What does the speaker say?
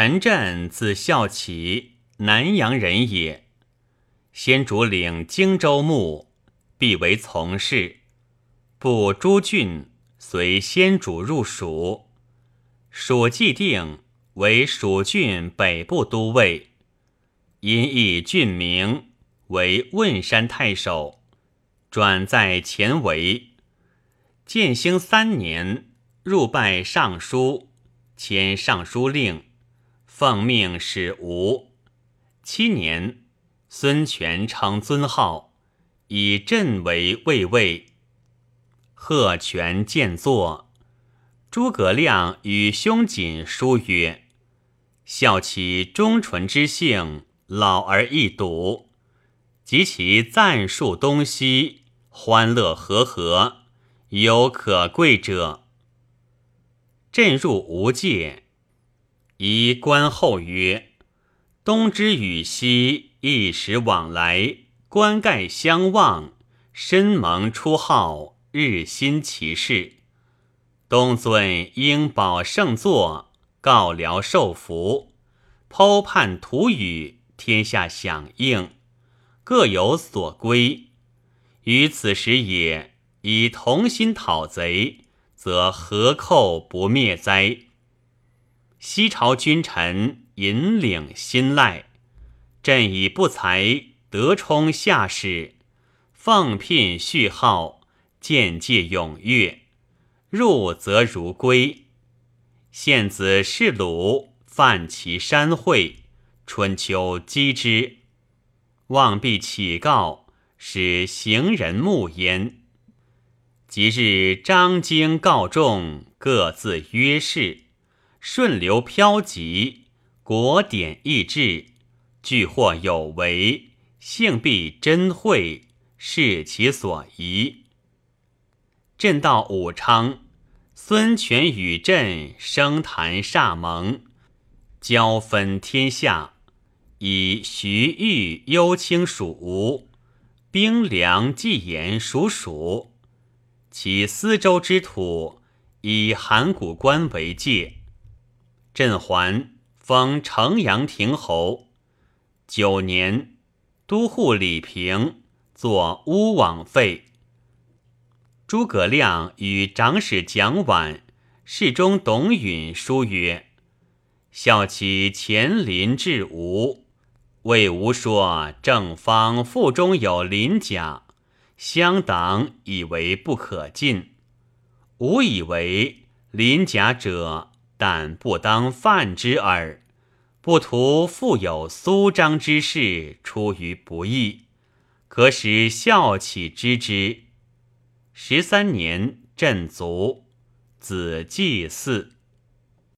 陈震字孝齐，南阳人也。先主领荆州牧，必为从事。部诸郡随先主入蜀。蜀既定，为蜀郡北部都尉，因以郡名为汶山太守，转在前为。建兴三年，入拜尚书，迁尚书令。奉命使吴七年，孙权称尊号，以朕为卫尉。贺权见坐，诸葛亮与兄瑾书曰：“孝其忠纯之性，老而易笃，及其赞述东西，欢乐和和，有可贵者。”朕入吴界。宜观后曰：“东之与西，一时往来，冠盖相望，深盟出号，日新其事。东尊应保圣座，告辽受福，剖判图语，天下响应，各有所归。于此时也，以同心讨贼，则何寇不灭哉？”西朝君臣引领新赖，朕以不才得充下士，奉聘序号，见介踊跃，入则如归。献子是鲁，犯其山会，春秋击之，望必启告，使行人慕焉。即日张京告众，各自约事。顺流飘急，国典易志，具或有为，性必真慧，是其所宜。朕到武昌，孙权与朕生谈煞盟，交分天下，以徐豫幽清属吴，兵粮济盐属蜀，其司州之土以函谷关为界。镇桓封城阳亭侯，九年，都护李平作乌网费。诸葛亮与长史蒋琬、侍中董允书曰：“孝其前临至吴，魏吴说正方腹中有鳞甲，相党以为不可进。吾以为鳞甲者。”但不当犯之耳，不图富有苏张之事，出于不义，可使孝起知之。十三年，朕卒，子祭祀。